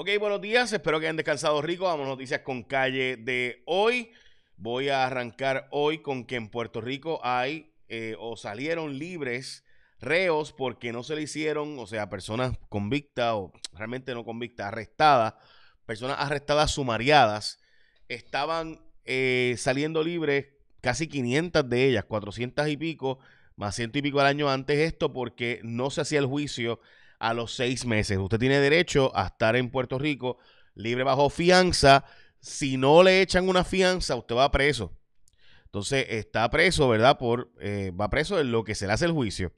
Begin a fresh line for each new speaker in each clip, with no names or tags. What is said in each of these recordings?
Ok, buenos días, espero que hayan descansado rico. Vamos a noticias con calle de hoy. Voy a arrancar hoy con que en Puerto Rico hay eh, o salieron libres reos porque no se le hicieron, o sea, personas convictas o realmente no convictas, arrestadas, personas arrestadas sumariadas, estaban eh, saliendo libres casi 500 de ellas, 400 y pico, más ciento y pico al año antes esto porque no se hacía el juicio a los seis meses. Usted tiene derecho a estar en Puerto Rico libre bajo fianza. Si no le echan una fianza, usted va preso. Entonces está preso, ¿verdad? Por, eh, va preso en lo que se le hace el juicio.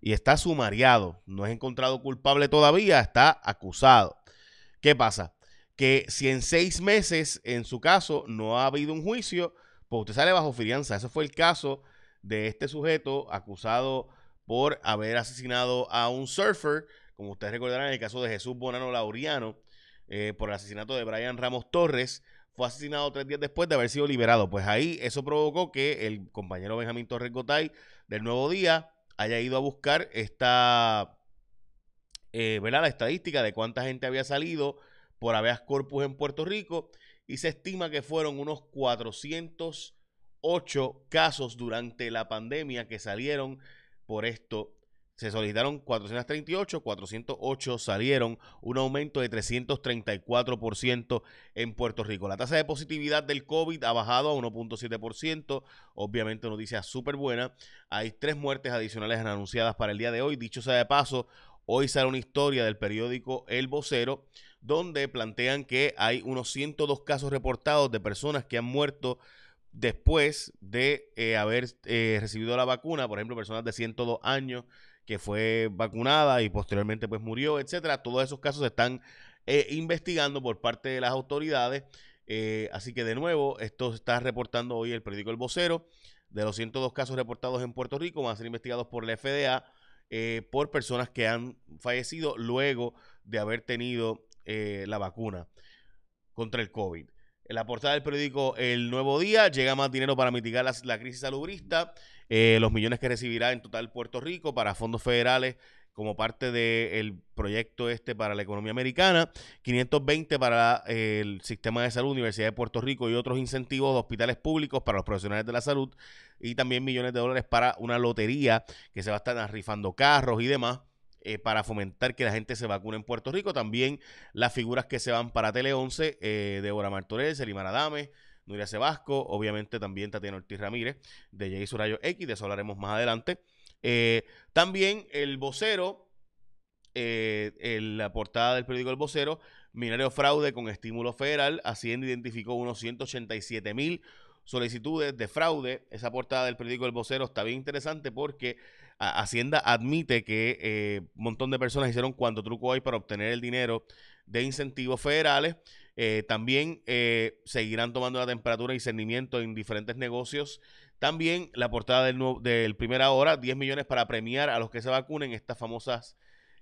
Y está sumariado. No es encontrado culpable todavía, está acusado. ¿Qué pasa? Que si en seis meses, en su caso, no ha habido un juicio, pues usted sale bajo fianza. Ese fue el caso de este sujeto acusado por haber asesinado a un surfer, como ustedes recordarán en el caso de Jesús Bonano Lauriano, eh, por el asesinato de Brian Ramos Torres, fue asesinado tres días después de haber sido liberado. Pues ahí eso provocó que el compañero Benjamín Torres Gotay del Nuevo Día haya ido a buscar esta, eh, ¿verdad? La estadística de cuánta gente había salido por habeas corpus en Puerto Rico y se estima que fueron unos 408 casos durante la pandemia que salieron por esto. Se solicitaron 438, 408 salieron, un aumento de 334% en Puerto Rico. La tasa de positividad del COVID ha bajado a 1.7%, obviamente noticia súper buena. Hay tres muertes adicionales anunciadas para el día de hoy. Dicho sea de paso, hoy sale una historia del periódico El Vocero, donde plantean que hay unos 102 casos reportados de personas que han muerto después de eh, haber eh, recibido la vacuna, por ejemplo, personas de 102 años que fue vacunada y posteriormente pues murió, etcétera. Todos esos casos se están eh, investigando por parte de las autoridades. así que de nuevo, esto está reportando hoy el periódico El Vocero. De los 102 casos reportados en Puerto Rico van a ser investigados por la FDA por personas que han fallecido luego de haber tenido la vacuna contra el COVID. En la portada del periódico El Nuevo Día llega más dinero para mitigar la, crisis salubrista, eh, los millones que recibirá en total Puerto Rico para fondos federales como parte del proyecto este para la economía americana, 520 para el sistema de salud, Universidad de Puerto Rico y otros incentivos de hospitales públicos para los profesionales de la salud y también millones de dólares para una lotería que se va a estar rifando carros y demás. Eh, para fomentar que la gente se vacune en Puerto Rico. También las figuras que se van para Tele 11, eh, Débora Martorell, Selimar Adame, Nuria Sebasco, obviamente también Tatiana Ortiz Ramírez, de Jay Surayo X, de eso hablaremos más adelante. Eh, también el vocero, en la portada del periódico El Vocero, Minario Fraude con estímulo federal, Hacienda identificó unos 187 mil solicitudes de fraude. Esa portada del periódico El Vocero está bien interesante porque Hacienda admite que eh, un montón de personas hicieron cuanto truco hay para obtener el dinero de incentivos federales. Eh, también eh, seguirán tomando la temperatura y discernimiento en diferentes negocios. También la portada del, del Primera Hora, 10 millones para premiar a los que se vacunen, estas famosas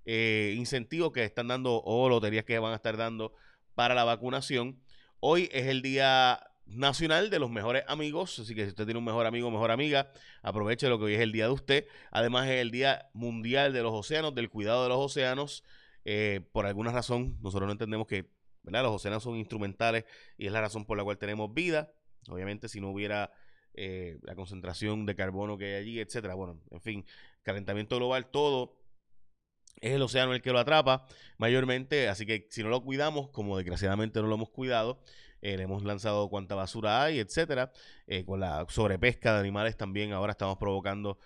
incentivos que están dando o loterías que van a estar dando para la vacunación. Hoy es el día nacional de los mejores amigos. Así que si usted tiene un mejor amigo o mejor amiga, aproveche lo que hoy es el día de usted. Además es el Día Mundial de los Océanos, del cuidado de los océanos. Eh, por alguna razón, nosotros no entendemos que ¿verdad? los océanos son instrumentales y es la razón por la cual tenemos vida. Obviamente, si no hubiera eh, la concentración de carbono que hay allí, etcétera. Bueno, en fin, calentamiento global, todo es el océano el que lo atrapa mayormente, así que si no lo cuidamos, como desgraciadamente no lo hemos cuidado, eh, le hemos lanzado cuánta basura hay, etcétera. Eh, con la sobrepesca de animales también ahora estamos provocando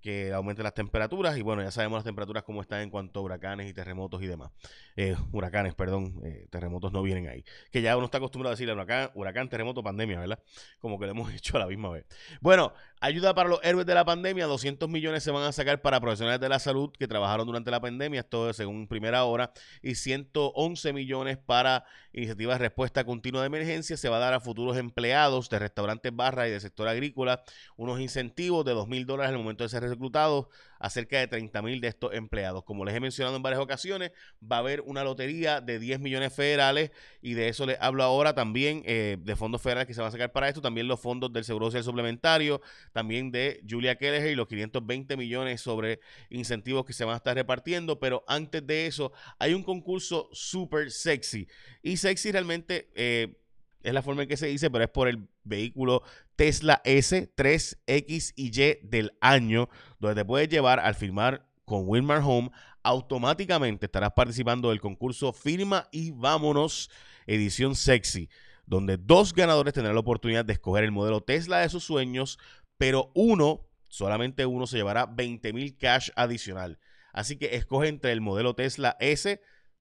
que aumenten las temperaturas y bueno, ya sabemos las temperaturas cómo están en cuanto a huracanes y terremotos y demás. Eh, huracanes, perdón, terremotos no vienen ahí. Que ya uno está acostumbrado a decir huracán, huracán, terremoto, pandemia, ¿verdad? Como que lo hemos hecho a la misma vez. Bueno, Ayuda para los héroes de la pandemia, 200 millones se van a sacar para profesionales de la salud que trabajaron durante la pandemia, esto según primera hora, y 111 millones para iniciativas de respuesta continua de emergencia. Se va a dar a futuros empleados de restaurantes, barras y del sector agrícola unos incentivos de 2 mil dólares al momento de ser reclutados a cerca de 30 mil de estos empleados. Como les he mencionado en varias ocasiones, va a haber una lotería de 10 millones federales y de eso les hablo ahora también eh, de fondos federales que se van a sacar para esto, también los fondos del Seguro Social Suplementario, también de Julia Kelleher y los 520 millones sobre incentivos que se van a estar repartiendo, pero antes de eso hay un concurso súper sexy y sexy realmente... Eh, es la forma en que se dice, pero es por el vehículo Tesla S 3X y Y del año, donde te puedes llevar al firmar con Wilmar Home. Automáticamente estarás participando del concurso Firma y Vámonos, edición sexy, donde dos ganadores tendrán la oportunidad de escoger el modelo Tesla de sus sueños, pero uno, solamente uno, se llevará 20 mil cash adicional. Así que escoge entre el modelo Tesla S,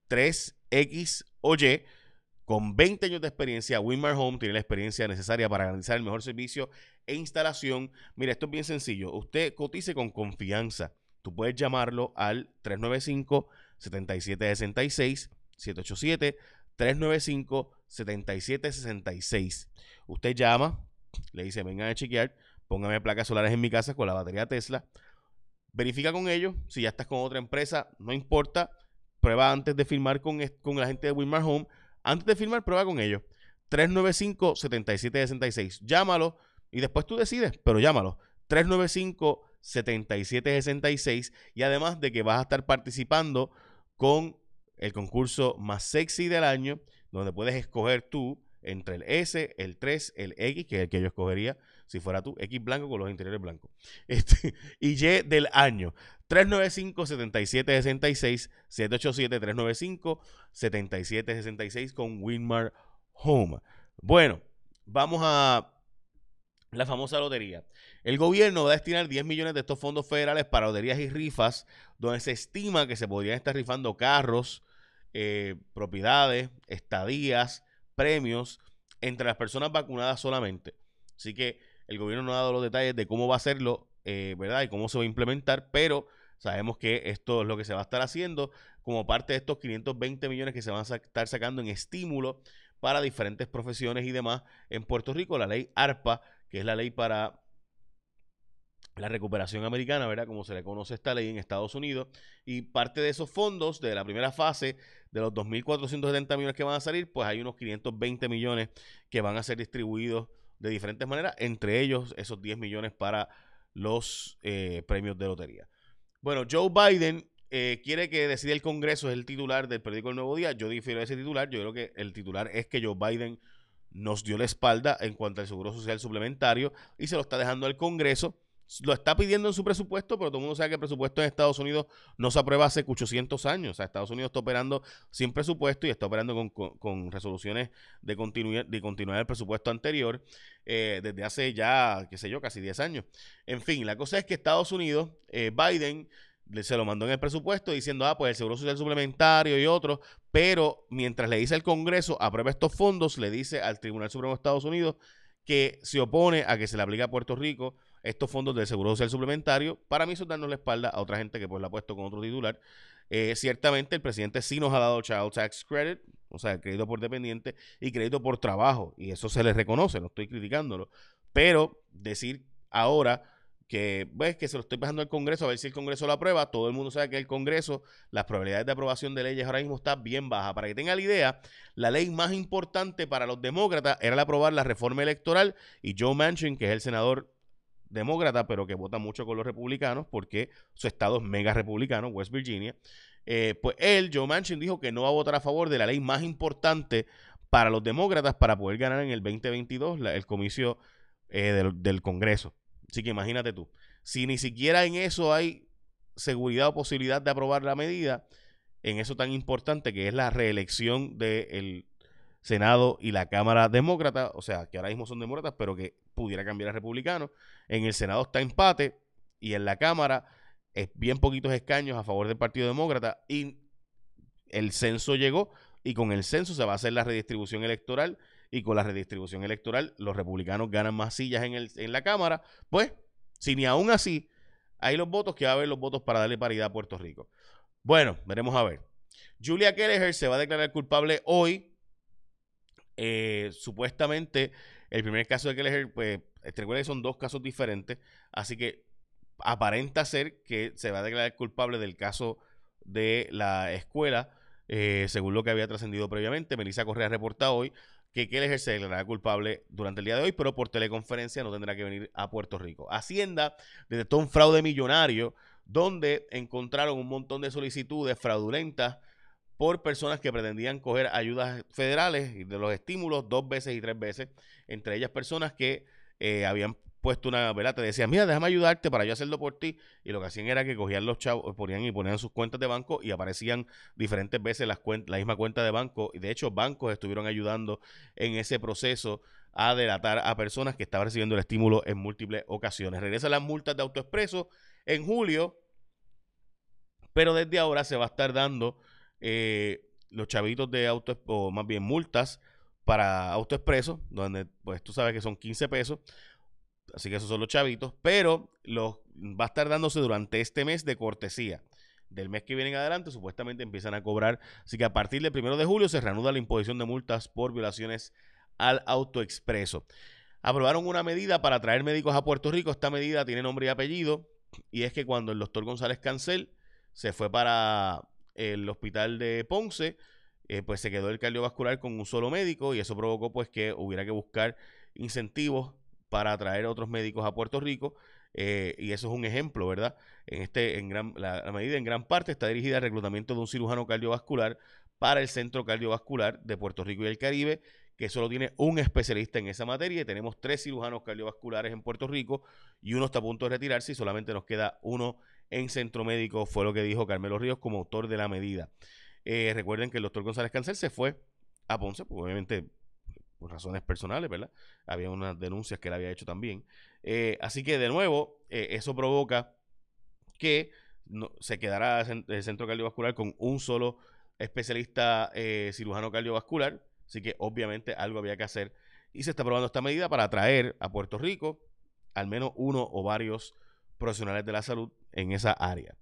3X o Y con 20 años de experiencia, Winmar Home tiene la experiencia necesaria para garantizar el mejor servicio e instalación. Mira, esto es bien sencillo. Usted cotice con confianza. Tú puedes llamarlo al 395-7766, 787-395-7766. Usted llama, le dice, vengan a chequear, póngame placas solares en mi casa con la batería Tesla. Verifica con ellos, si ya estás con otra empresa, no importa, prueba antes de firmar con, con la gente de Winmar Home antes de firmar, prueba con ellos. 395-7766. Llámalo y después tú decides, pero llámalo. 395-7766. Y además de que vas a estar participando con el concurso más sexy del año, donde puedes escoger tú entre el S, el 3, el X, que es el que yo escogería si fuera tú, X blanco con los interiores blancos, este, y Y del año. 395-7766, 787-395-7766 con Winmar Home. Bueno, vamos a la famosa lotería. El gobierno va a destinar 10 millones de estos fondos federales para loterías y rifas, donde se estima que se podrían estar rifando carros, eh, propiedades, estadías, premios entre las personas vacunadas solamente. Así que el gobierno no ha dado los detalles de cómo va a hacerlo, eh, ¿verdad? Y cómo se va a implementar, pero sabemos que esto es lo que se va a estar haciendo como parte de estos 520 millones que se van a estar sacando en estímulo para diferentes profesiones y demás en Puerto Rico. La ley ARPA, que es la ley para la recuperación americana, ¿verdad? Como se le conoce esta ley en Estados Unidos. Y parte de esos fondos de la primera fase, de los 2.470 millones que van a salir, pues hay unos 520 millones que van a ser distribuidos de diferentes maneras, entre ellos esos 10 millones para los eh, premios de lotería. Bueno, Joe Biden eh, quiere que decida el Congreso, es el titular del periódico El Nuevo Día. Yo difiero de ese titular. Yo creo que el titular es que Joe Biden nos dio la espalda en cuanto al seguro social suplementario y se lo está dejando al Congreso lo está pidiendo en su presupuesto, pero todo el mundo sabe que el presupuesto en Estados Unidos no se aprueba hace 800 años. O sea, Estados Unidos está operando sin presupuesto y está operando con, resoluciones de continuar, de continuar el presupuesto anterior eh, desde hace ya, qué sé yo, casi 10 años. En fin, la cosa es que Estados Unidos, eh, Biden se lo mandó en el presupuesto diciendo, ah, pues el Seguro Social Suplementario y otros, pero mientras le dice al Congreso, aprueba estos fondos, le dice al Tribunal Supremo de Estados Unidos que se opone a que se le aplique a Puerto Rico estos fondos del Seguro Social Suplementario. Para mí eso es darnos la espalda a otra gente que pues la ha puesto con otro titular. Eh, ciertamente el presidente sí nos ha dado Child Tax Credit, o sea, crédito por dependiente y crédito por trabajo, y eso se le reconoce, no estoy criticándolo. Pero decir ahora que ves que se lo estoy pasando al Congreso a ver si el Congreso lo aprueba. Todo el mundo sabe que el Congreso, las probabilidades de aprobación de leyes ahora mismo están bien bajas. Para que tenga la idea, la ley más importante para los demócratas era la aprobar la reforma electoral y Joe Manchin, que es el senador demócrata, pero que vota mucho con los republicanos porque su estado es mega republicano, West Virginia. Eh, pues él, Joe Manchin, dijo que no va a votar a favor de la ley más importante para los demócratas para poder ganar en el 2022 el comicio eh, del, Congreso. Así que imagínate tú, si ni siquiera en eso hay seguridad o posibilidad de aprobar la medida, en eso tan importante que es la reelección del Senado y la Cámara Demócrata, o sea, que ahora mismo son demócratas, pero que pudiera cambiar a republicano. En el Senado está empate y en la Cámara es bien poquitos escaños a favor del Partido Demócrata y el censo llegó y con el censo se va a hacer la redistribución electoral y con la redistribución electoral los republicanos ganan más sillas en, el, en la Cámara, pues si ni aún así hay los votos, que va a haber los votos para darle paridad a Puerto Rico. Bueno, veremos a ver. Julia Kelleher se va a declarar culpable hoy eh, supuestamente, el primer caso de Kelleher, pues, recuerda que son dos casos diferentes, así que aparenta ser que se va a declarar culpable del caso de la escuela, eh, según lo que había trascendido previamente. Melissa Correa reporta hoy que Keller se declarará culpable durante el día de hoy, pero por teleconferencia no tendrá que venir a Puerto Rico. Hacienda detectó un fraude millonario donde encontraron un montón de solicitudes fraudulentas por personas que pretendían coger ayudas federales y de los estímulos dos veces y tres veces, entre ellas personas que eh, habían puesto una, ¿verdad? Te decían, mira, déjame ayudarte para yo hacerlo por ti. Y lo que hacían era que cogían los chavos, ponían y ponían sus cuentas de banco y aparecían diferentes veces las la misma cuenta de banco. Y de hecho, bancos estuvieron ayudando en ese proceso a delatar a personas que estaban recibiendo el estímulo en múltiples ocasiones. Regresan las multas de AutoExpreso en julio, pero desde ahora se va a estar dando eh, los chavitos de auto, o más bien multas para AutoExpreso, donde pues tú sabes que son 15 pesos Así que esos son los chavitos. Pero los, va a estar dándose durante este mes de cortesía. Del mes que viene en adelante, supuestamente empiezan a cobrar. Así que a partir del primero de julio se reanuda la imposición de multas por violaciones al autoexpreso. Aprobaron una medida para traer médicos a Puerto Rico. Esta medida tiene nombre y apellido. Y es que cuando el doctor González Cancel se fue para el hospital de Ponce, eh, pues se quedó el cardiovascular con un solo médico y eso provocó pues que hubiera que buscar incentivos para atraer otros médicos a Puerto Rico. Eh, y eso es un ejemplo, ¿verdad? En este, en gran, la, medida en gran parte está dirigida al reclutamiento de un cirujano cardiovascular para el Centro Cardiovascular de Puerto Rico y el Caribe, que solo tiene un especialista en esa materia. Y tenemos tres cirujanos cardiovasculares en Puerto Rico y uno está a punto de retirarse y solamente nos queda uno en Centro Médico, fue lo que dijo Carmelo Ríos como autor de la medida. Eh, recuerden que el doctor González Cancel se fue a Ponce, pues obviamente por razones personales, ¿verdad? Había unas denuncias que él había hecho también. Eh, así que de nuevo, eh, eso provoca que se quedará el centro cardiovascular con un solo especialista cirujano cardiovascular. Así que obviamente algo había que hacer. Y se está probando esta medida para atraer a Puerto Rico al menos uno o varios profesionales de la salud en esa área.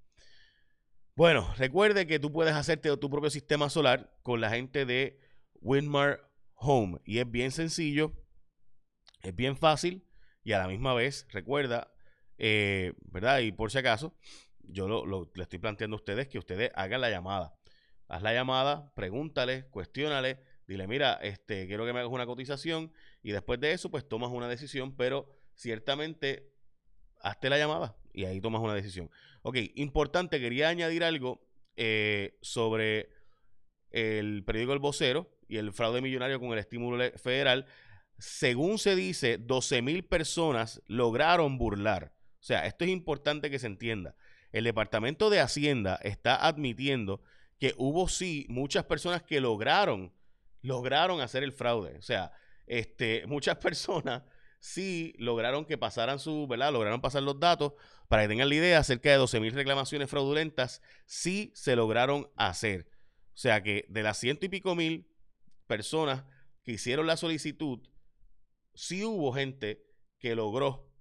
Bueno, recuerde que tú puedes hacerte tu propio sistema solar con la gente de Winmar Home. Y es bien sencillo, es bien fácil y a la misma vez, recuerda, eh, ¿verdad? Y por si acaso, yo lo, le estoy planteando a ustedes que ustedes hagan la llamada. Haz la llamada, pregúntale, cuestiónale, dile, mira, este, quiero que me hagas una cotización y después de eso, pues tomas una decisión, pero ciertamente hazte la llamada y ahí tomas una decisión. Ok, importante, quería añadir algo eh, sobre el periódico El Vocero y el fraude millonario con el estímulo federal, según se dice, 12 mil personas lograron burlar. O sea, esto es importante que se entienda. El Departamento de Hacienda está admitiendo que hubo sí muchas personas que lograron, lograron hacer el fraude. O sea, este, muchas personas sí lograron que pasaran su, ¿verdad? Lograron pasar los datos. Para que tengan la idea, cerca de 12 mil reclamaciones fraudulentas sí se lograron hacer. O sea que de las ciento y pico mil personas que hicieron la solicitud, sí hubo gente que logró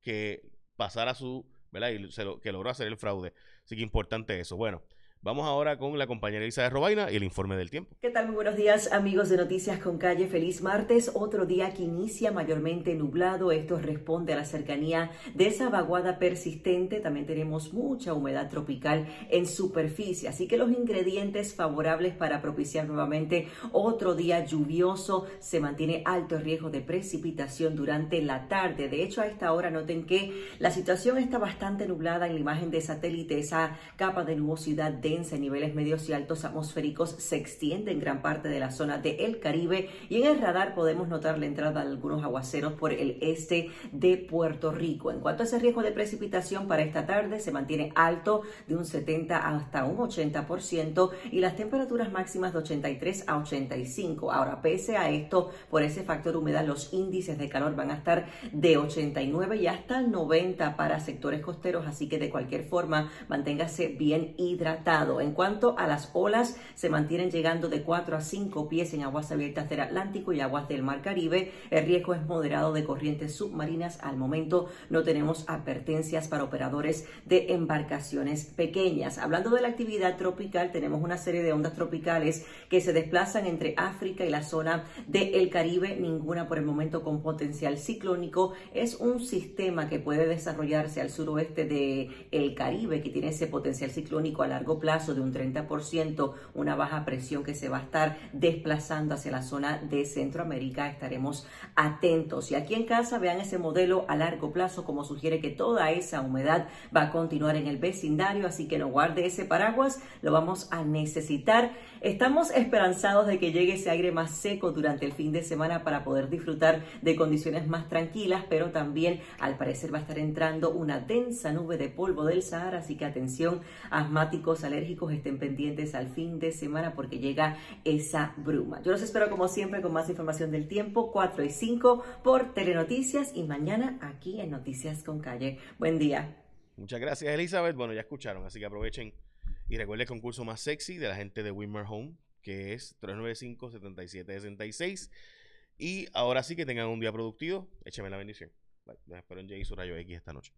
que pasara su, ¿verdad? Y que logró hacer el fraude. Así que importante eso. Bueno, Vamos ahora con la compañera Elisa de Robaina y el informe del tiempo.
¿Qué tal? Muy buenos días, amigos de Noticias con Calle. Feliz martes. Otro día que inicia mayormente nublado. Esto responde a la cercanía de esa vaguada persistente. También tenemos mucha humedad tropical en superficie. Así que los ingredientes favorables para propiciar nuevamente otro día lluvioso. Se mantiene alto riesgo de precipitación durante la tarde. De hecho, a esta hora noten que la situación está bastante nublada en la imagen de satélite. Esa capa de nubosidad de en niveles medios y altos atmosféricos se extiende en gran parte de la zona del Caribe y en el radar podemos notar la entrada de algunos aguaceros por el este de Puerto Rico. En cuanto a ese riesgo de precipitación para esta tarde, se mantiene alto de un 70 hasta un 80% y las temperaturas máximas de 83 a 85. Ahora, pese a esto, por ese factor humedad, los índices de calor van a estar de 89 y hasta 90 para sectores costeros, así que de cualquier forma, manténgase bien hidratado En cuanto a las olas, se mantienen llegando de 4 a 5 pies en aguas abiertas del Atlántico y aguas del Mar Caribe. El riesgo es moderado de corrientes submarinas. Al momento no tenemos advertencias para operadores de embarcaciones pequeñas. Hablando de la actividad tropical, tenemos una serie de ondas tropicales que se desplazan entre África y la zona del Caribe, ninguna por el momento con potencial ciclónico. Es un sistema que puede desarrollarse al suroeste del el Caribe, que tiene ese potencial ciclónico a largo plazo de un 30%, una baja presión que se va a estar desplazando hacia la zona de Centroamérica. Estaremos atentos. Y aquí en casa vean ese modelo a largo plazo, como sugiere que toda esa humedad va a continuar en el vecindario, así que no guarde ese paraguas, lo vamos a necesitar. Estamos esperanzados de que llegue ese aire más seco durante el fin de semana para poder disfrutar de condiciones más tranquilas, pero también al parecer va a estar entrando una densa nube de polvo del Sahara, así que atención, asmáticos, estén pendientes al fin de semana porque llega esa bruma. Yo los espero como siempre con más información del tiempo, 4 y 5 por Telenoticias y mañana aquí en Noticias con Calle. Buen día.
Muchas gracias, Elizabeth. Bueno, ya escucharon, así que aprovechen y recuerden el concurso más sexy de la gente de Wimmer Home, que es 395-7766. Y ahora sí que tengan un día productivo. Écheme la bendición. Bye. espero en Jay y su rayo X esta noche.